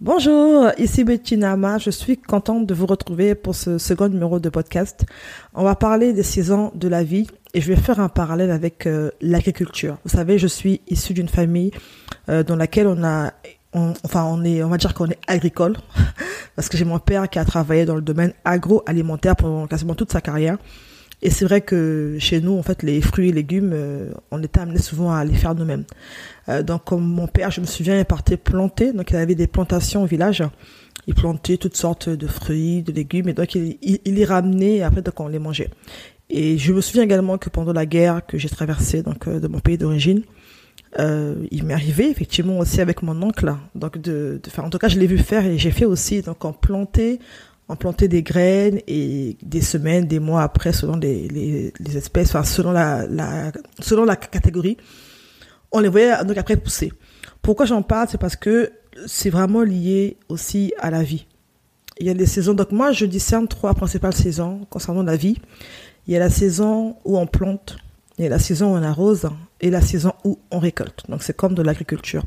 Bonjour, ici Betty Nama. Je suis contente de vous retrouver pour ce second numéro de podcast. On va parler des saisons de la vie et je vais faire un parallèle avec euh, l'agriculture. Vous savez, je suis issue d'une famille euh, dans laquelle on a, enfin, on est, on va dire qu'on est agricole parce que j'ai mon père qui a travaillé dans le domaine agroalimentaire pendant quasiment toute sa carrière. Et c'est vrai que chez nous, en fait, les fruits et légumes, euh, on était amené souvent à les faire nous-mêmes. Euh, donc, comme mon père, je me souviens, il partait planter. Donc, il avait des plantations au village. Il plantait toutes sortes de fruits, de légumes. Et donc, il, les ramenait et après, donc, on les mangeait. Et je me souviens également que pendant la guerre que j'ai traversée, donc, euh, de mon pays d'origine, il m'est arrivé effectivement aussi avec mon oncle, donc. En tout cas, je l'ai vu faire et j'ai fait aussi. Donc, on plantait, on plantait des graines et des semaines, des mois après, selon les, espèces, enfin selon la, la, selon la catégorie, on les voyait donc après pousser. Pourquoi j'en parle? C'est parce que c'est vraiment lié aussi à la vie. Il y a des saisons. Donc moi, je discerne trois principales saisons concernant la vie. Il y a la saison où on plante, il y a la saison où on arrose et la saison où on récolte. Donc c'est comme de l'agriculture.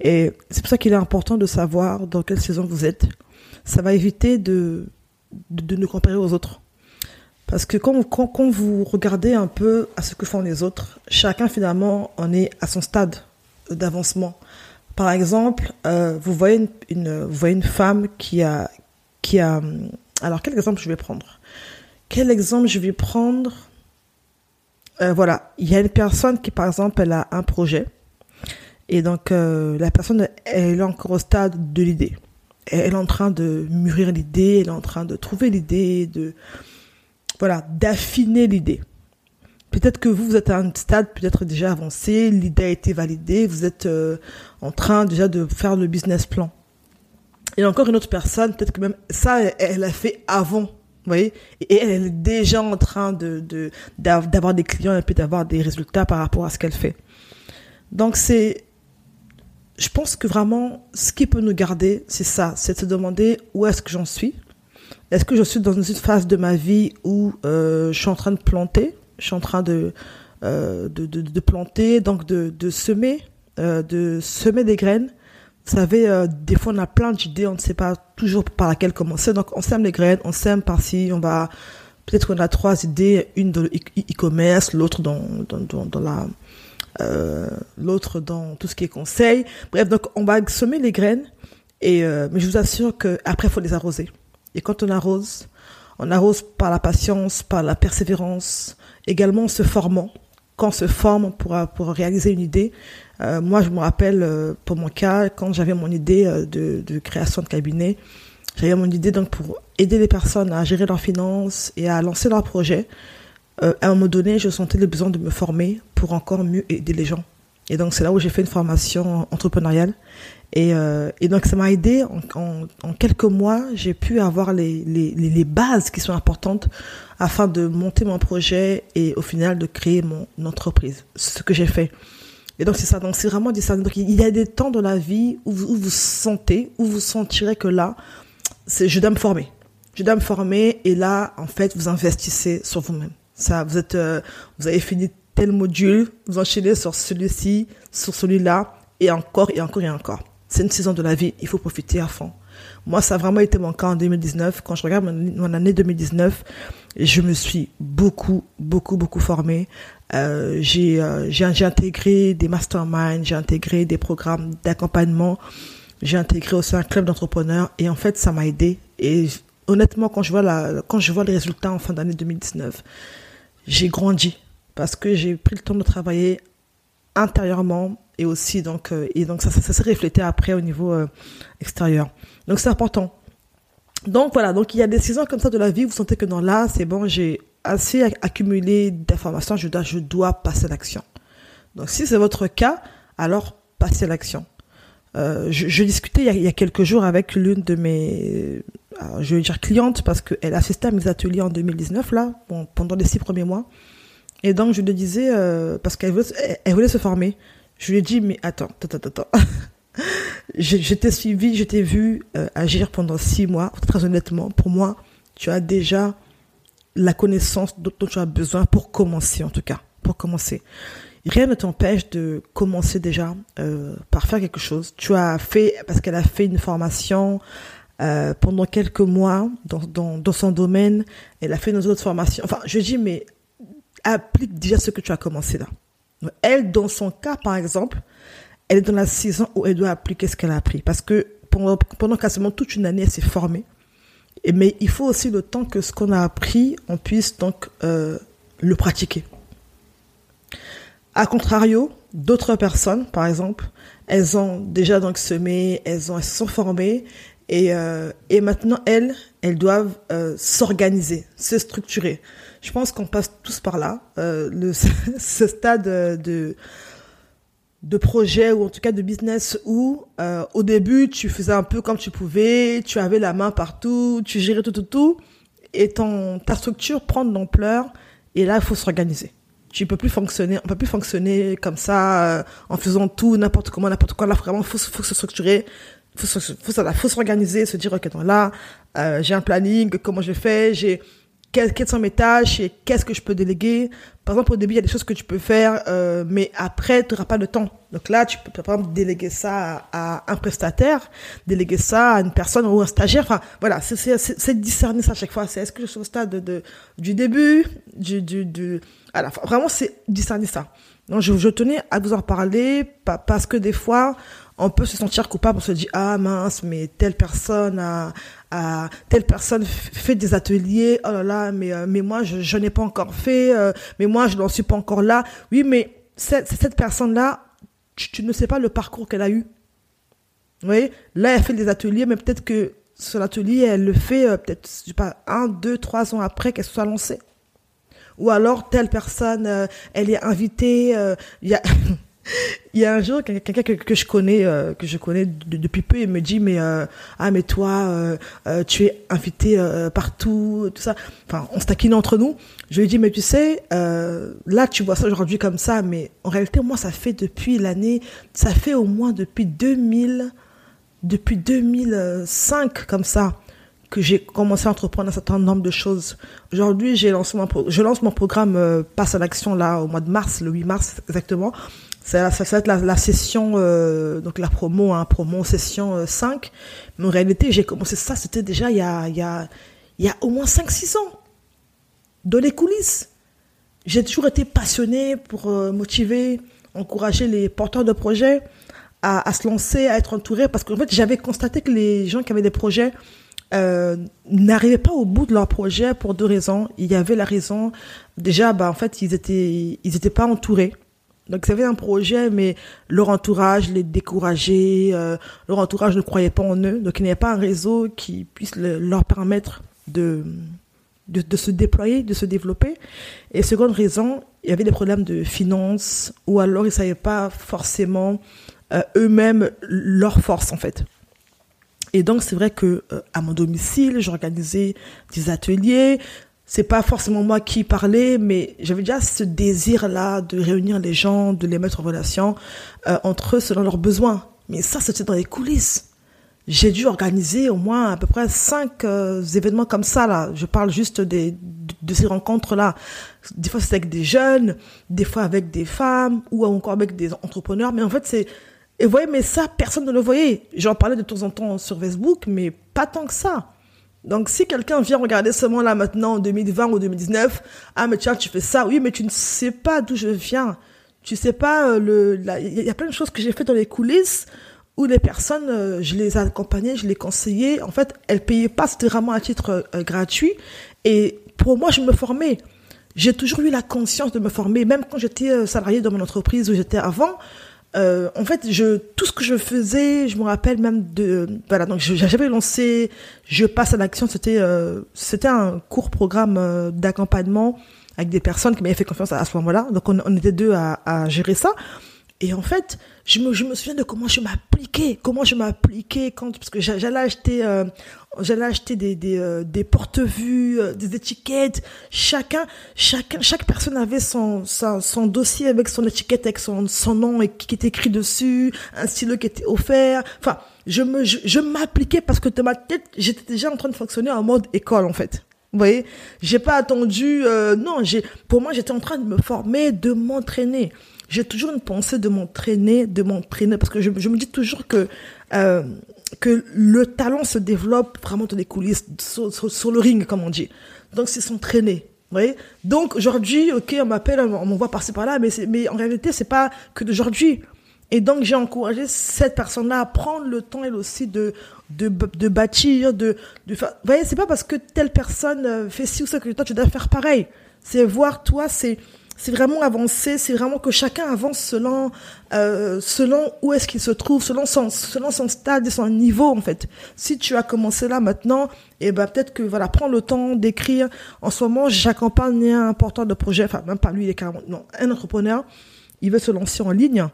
Et c'est pour ça qu'il est important de savoir dans quelle saison vous êtes ça va éviter de, de, nous comparer aux autres. Parce que quand, quand, vous regardez un peu à ce que font les autres, chacun finalement en est à son stade d'avancement. Par exemple, euh, vous voyez une, voyez une femme qui a, qui a. Alors quel exemple je vais prendre? Quel exemple je vais prendre? Euh, Voilà, il y a une personne qui par exemple elle a un projet et donc euh, la personne elle est encore au stade de l'idée elle est en train de mûrir l'idée, elle est en train de trouver l'idée, de voilà, d'affiner l'idée. Peut-être que vous, vous êtes à un stade peut-être déjà avancé, l'idée a été validée, vous êtes euh, en train déjà de faire le business plan. Et encore une autre personne, peut-être que même ça, elle, a fait avant, vous voyez, et elle est déjà en train de d'avoir des clients et puis d'avoir des résultats par rapport à ce qu'elle fait. Donc c'est je pense que vraiment, ce qui peut nous garder, c'est ça, c'est de se demander où est-ce que j'en suis. Est-ce que je suis dans une phase de ma vie où euh, je suis en train de planter, je suis en train de, euh, de, planter, donc de, semer, euh, de semer des graines. Vous savez, des fois on a plein d'idées, on ne sait pas toujours par laquelle commencer. Donc on sème les graines, on sème par-ci, on va peut-être qu'on a trois idées, une dans le e-commerce, l'autre dans, dans, dans, la euh, l'autre dans tout ce qui est conseil. Bref, donc on va semer les graines, et euh, mais je vous assure que après faut les arroser. Et quand on arrose, on arrose par la patience, par la persévérance, également en se formant. Quand on se forme pour, pour réaliser une idée, euh, moi je me rappelle euh, pour mon cas, quand j'avais mon idée de, de création de cabinet, j'avais mon idée donc pour aider les personnes à gérer leurs finances et à lancer leurs projets euh, à un moment donné, je sentais le besoin de me former pour encore mieux aider les gens. Et donc, c'est là où j'ai fait une formation entrepreneuriale. Et, euh, et donc, ça m'a aidé. En, quelques mois, j'ai pu avoir les, les, les, bases qui sont importantes afin de monter mon projet et au final de créer mon entreprise. Ce que j'ai fait. Et donc, c'est ça. Donc, c'est vraiment ça. Donc, il y a des temps dans la vie où vous, où vous sentez, où vous sentirez que là, je dois me former. Je dois me former et là, en fait, vous investissez sur vous-même. Ça, vous êtes, euh, vous avez fini tel module, vous enchaînez sur celui-ci, sur celui-là, et encore, et encore, et encore. C'est une saison de la vie, il faut profiter à fond. Moi, ça a vraiment été mon cas en 2019. Quand je regarde mon, année 2019, je me suis beaucoup, beaucoup, beaucoup formée. Euh, euh, j'ai intégré des masterminds, j'ai intégré des programmes d'accompagnement, j'ai intégré aussi un club d'entrepreneurs, et en fait, ça m'a aidé. Et honnêtement, quand je vois la, quand je vois les résultats en fin d'année 2019, j'ai grandi parce que j'ai pris le temps de travailler intérieurement et aussi donc euh, et donc ça, ça, s'est reflété après au niveau euh, extérieur. Donc c'est important. Donc voilà, donc il y a des saisons comme ça de la vie, vous sentez que dans là, c'est bon, j'ai assez accumulé d'informations, je dois je dois passer à l'action. Donc si c'est votre cas, alors passez à l'action. Euh, je, discutais il y, a, quelques jours avec l'une de mes, euh, je vais dire clientes parce qu'elle assistait à mes ateliers en 2019 là, pendant les six premiers mois. Et donc je lui disais euh, parce qu'elle voulait, se former. Je lui ai dit mais attends, attends, attends. t'ai suivi, je t'ai vu agir pendant six mois. Très honnêtement, pour moi, tu as déjà la connaissance dont tu as besoin pour commencer en tout cas, pour commencer. Rien ne t'empêche de commencer déjà euh, par faire quelque chose. Tu as fait, parce qu'elle a fait une formation euh, pendant quelques mois dans, dans, dans, son domaine, elle a fait une autre formation. Enfin, je dis, mais applique déjà ce que tu as commencé là. Elle, dans son cas, par exemple, elle est dans la saison où elle doit appliquer ce qu'elle a appris. Parce que pendant, pendant quasiment toute une année, elle s'est formée. Mais il faut aussi le temps que ce qu'on a appris, on puisse donc euh, le pratiquer. A contrario, d'autres personnes, par exemple, elles ont déjà donc semé, elles, ont, elles se sont formées et, euh, et maintenant, elles, elles doivent euh, s'organiser, se structurer. Je pense qu'on passe tous par là. Euh, le, ce stade de, de projet ou en tout cas de business où euh, au début, tu faisais un peu comme tu pouvais, tu avais la main partout, tu gérais tout, tout, tout. Et ton, ta structure prend de l'ampleur et là, il faut s'organiser tu peux plus fonctionner, on peut plus fonctionner comme ça, euh, en faisant tout, n'importe comment, n'importe quoi. Là, vraiment, faut, faut se structurer, faut, faut, faut, faut s'organiser, se dire, ok, donc là, euh, j'ai un planning, comment je fais, j'ai, quelles, sont mes tâches et qu'est-ce que je peux déléguer. Par exemple, au début, il y a des choses que tu peux faire, euh, mais après, tu n'auras pas de temps. Donc là, tu peux, par exemple, déléguer ça à, un prestataire, déléguer ça à une personne ou un stagiaire. Enfin, voilà, c'est discerner ça à chaque fois. C'est est-ce que je suis au stade de, du début, du, du, du, voilà, vraiment, c'est discerner ça. Donc, je, je tenais à vous en parler parce que des fois, on peut se sentir coupable, on se dit ah mince, mais telle personne a, a telle personne fait des ateliers, oh là là, mais euh, mais moi je, je n'ai pas encore fait, euh, mais moi je n'en suis pas encore là. Oui, mais cette, cette personne là, tu, ne sais pas le parcours qu'elle a eu. Vous voyez, là elle fait des ateliers, mais peut-être que son atelier elle le fait euh, peut-être pas un, deux, trois ans après qu'elle soit lancée. Ou alors telle personne, elle est invitée, il y a Il y a un jour, quelqu'un que, je connais, euh, que je connais depuis peu, il me dit mais euh, ah mais toi, euh, tu es invité partout, tout ça. Enfin, on se taquine entre nous. Je lui dit mais tu sais, là tu vois ça aujourd'hui comme ça, mais en réalité moi ça fait depuis l'année, ça fait au moins depuis 2000, depuis 2005 comme ça que j'ai commencé à entreprendre un certain nombre de choses. Aujourd'hui, je lance mon programme Passe à l'action là au mois de mars, le 8 mars exactement. Ça, va être la, la session, euh, donc la promo, hein, promo session 5. Euh, Mais en réalité, j'ai commencé ça, c'était déjà il y a, y a, au moins 5-6 ans. Dans les coulisses. J'ai toujours été passionné pour euh, motiver, encourager les porteurs de projets à, à, se lancer, à être entourés. Parce qu'en fait, j'avais constaté que les gens qui avaient des projets euh, n'arrivaient pas au bout de leur projet pour deux raisons. Il y avait la raison, déjà, bah, en fait, ils étaient, ils étaient pas entourés. Donc ils avaient un projet, mais leur entourage les décourageait, euh, leur entourage ne croyait pas en eux, donc il n'y avait pas un réseau qui puisse leur permettre de, de, de, se déployer, de se développer. Et seconde raison, il y avait des problèmes de finances, ou alors ils ne savaient pas forcément euh, eux-mêmes leur force en fait. Et donc c'est vrai que euh, à mon domicile, j'organisais des ateliers, c'est pas forcément moi qui parlais, mais j'avais déjà ce désir-là de réunir les gens, de les mettre en relation euh, entre eux selon leurs besoins. Mais ça, c'était dans les coulisses. J'ai dû organiser au moins à peu près cinq euh, événements comme ça là. Je parle juste de, ces rencontres là. Des fois c'était avec des jeunes, des fois avec des femmes ou encore avec des entrepreneurs. Mais en fait c'est et vous voyez, mais ça personne ne le voyait. J'en parlais de temps en temps sur Facebook, mais pas tant que ça. Donc, si quelqu'un vient regarder seulement là maintenant en 2020 ou 2019, ah, mais tiens, tu fais ça, oui, mais tu ne sais pas d'où je viens. Tu sais pas, euh, il y a plein de choses que j'ai fait dans les coulisses où les personnes, euh, je les accompagnais, je les conseillais. En fait, elles payaient pas, c'était vraiment à titre euh, gratuit. Et pour moi, je me formais. J'ai toujours eu la conscience de me former, même quand j'étais salarié dans mon entreprise où j'étais avant. Euh, en fait, je, tout ce que je faisais, je me rappelle même de, voilà, donc j'avais lancé, je passe à l'action, c'était, euh, c'était un court programme euh, d'accompagnement avec des personnes qui m'avaient fait confiance à, ce moment-là. Donc on, on, était deux à, à gérer ça. Et en fait, je me, je me souviens de comment je m'appliquais, comment je m'appliquais quand, parce que j'allais acheter, euh, j'allais acheter des, des, euh, des porte-vues, euh, des étiquettes. Chacun, chacun, chaque personne avait son, son, dossier avec son étiquette, avec son, son nom et qui était écrit dessus, un stylo qui était offert. Enfin, je me, je, je m'appliquais parce que de ma tête, j'étais déjà en train de fonctionner en mode école, en fait. Vous voyez, j'ai pas attendu. Euh, non, j'ai. Pour moi, j'étais en train de me former, de m'entraîner. J'ai toujours une pensée de m'entraîner, de m'entraîner, parce que je, me dis toujours que euh, que le talent se développe vraiment dans les coulisses, sur, le ring, comme on dit. Donc, c'est s'entraîner. Vous Donc, aujourd'hui, ok, on m'appelle, on m'envoie par-ci par-là, mais, mais en réalité, c'est pas que d'aujourd'hui. Et donc, j'ai encouragé cette personne-là à prendre le temps, elle aussi, de, de, de bâtir, de, de faire. Vous voyez, c'est pas parce que telle personne euh, fait ci ou ça que toi, tu dois faire pareil. C'est voir, toi, c'est, c'est vraiment avancer, c'est vraiment que chacun avance selon euh, selon où est-ce qu'il se trouve, selon son selon son stade et son niveau en fait. Si tu as commencé là maintenant, et eh ben peut-être que voilà, prends le temps d'écrire. En ce moment, j'accompagne un porteur de projet, enfin même pas lui, il est carrément non, un entrepreneur, il veut se lancer en ligne.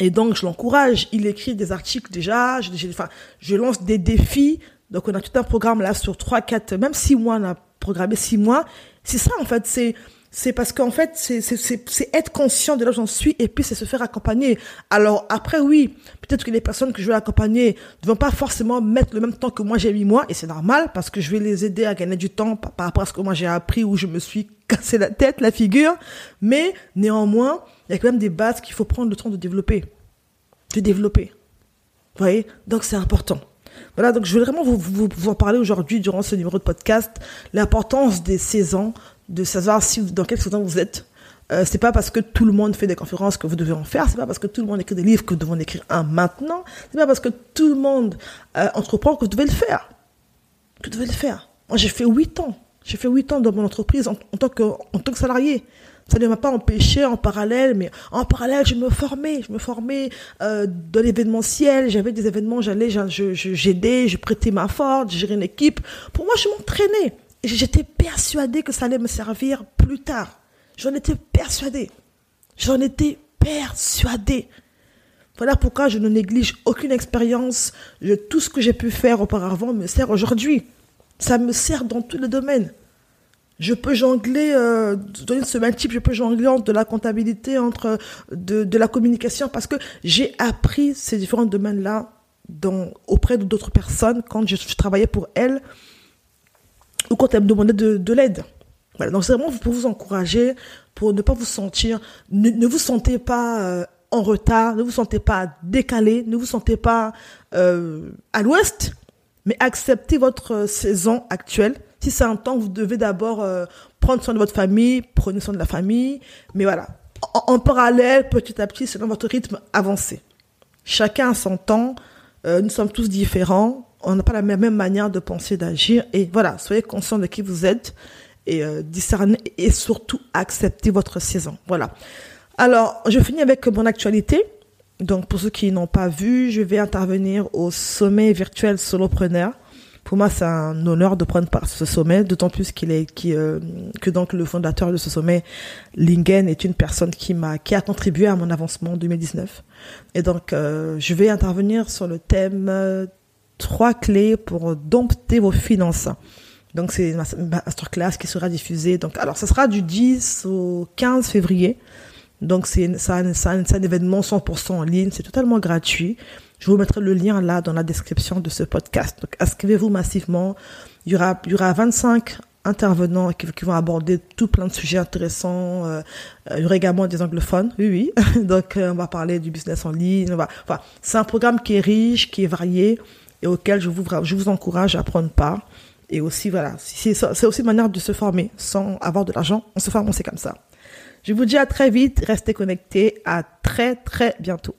Et donc je l'encourage, il écrit des articles déjà, je, enfin je lance des défis. Donc on a tout un programme là sur trois, quatre, même six mois, on a programmé six mois. C'est ça en fait, c'est c'est parce qu'en fait, c'est être conscient de là où j'en suis et puis c'est se faire accompagner. Alors après, oui, peut-être que les personnes que je vais accompagner ne vont pas forcément mettre le même temps que moi j'ai mis moi et c'est normal parce que je vais les aider à gagner du temps par, rapport à ce que moi j'ai appris ou je me suis cassé la tête, la figure. Mais néanmoins, il y a quand même des bases qu'il faut prendre le temps de développer. De développer. Vous voyez? Donc c'est important. Voilà, donc je voulais vraiment vous, vous, vous en parler aujourd'hui durant ce numéro de podcast, l'importance des saisons, de savoir si dans quel saison vous êtes. Euh, c'est pas parce que tout le monde fait des conférences que vous devez en faire. C'est pas parce que tout le monde écrit des livres que vous devez en écrire un maintenant. C'est pas parce que tout le monde euh, entreprend que vous devez le faire. Que vous devez le faire. Moi, j'ai fait huit ans. J'ai fait huit ans dans mon entreprise en, tant que en tant que salarié. Ça ne m'a pas empêché en parallèle, mais en parallèle, je me formais. Je me formais euh, dans l'événementiel. J'avais des événements, j'allais, j'aidais, je, je, je prêtais ma force, je gérais une équipe. Pour moi, je m'entraînais. J'étais persuadée que ça allait me servir plus tard. J'en étais persuadée. J'en étais persuadée. Voilà pourquoi je ne néglige aucune expérience. tout ce que j'ai pu faire auparavant me sert aujourd'hui. Ça me sert dans tous les domaines. Je peux jongler, euh, dans une semaine type, je peux jongler entre de la comptabilité, entre de, la communication, parce que j'ai appris ces différents domaines-là auprès d'autres personnes quand je, je travaillais pour elles ou quand elle me demandait de, l'aide. Voilà, donc c'est vraiment pour vous encourager, pour ne pas vous sentir, ne, vous sentez pas euh, en retard, ne vous sentez pas décalé, ne vous sentez pas euh, à l'ouest, mais acceptez votre saison actuelle. Si c'est un temps, vous devez d'abord euh, prendre soin de votre famille, prenez soin de la famille, mais voilà, en parallèle, petit à petit, selon votre rythme, avancez. Chacun a son temps, nous sommes tous différents, on n'a pas la même manière de penser, d'agir. Et voilà, soyez conscient de qui vous êtes et euh, discernez et surtout acceptez votre saison. Voilà. Alors, je finis avec mon actualité. Donc, pour ceux qui n'ont pas vu, je vais intervenir au sommet virtuel solopreneur. Pour moi, c'est un honneur de prendre part à ce sommet, d'autant plus qu'il est qui, euh, que donc le fondateur de ce sommet, Lingen, est une personne qui m'a qui a contribué à mon avancement en 2019. Et donc, euh, je vais intervenir sur le thème trois clés pour dompter vos finances. Donc c'est une masterclass qui sera diffusée. Donc alors ça sera du 10 au 15 février. Donc c'est un, un, événement 100% en ligne, c'est totalement gratuit. Je vous mettrai le lien là dans la description de ce podcast. Donc inscrivez-vous massivement. Il y aura il y aura 25 intervenants qui, vont aborder tout plein de sujets intéressants. Euh, il y aura également des anglophones, oui, oui. Donc, euh, on va parler du business en ligne. enfin, c'est un programme qui est riche, qui est varié et auquel je vous, encourage à prendre part. Et aussi, voilà, c'est aussi une manière de se former sans avoir de l'argent. On se forme, on sait comme ça. Je vous dis à très vite, restez connectés, à très très bientôt.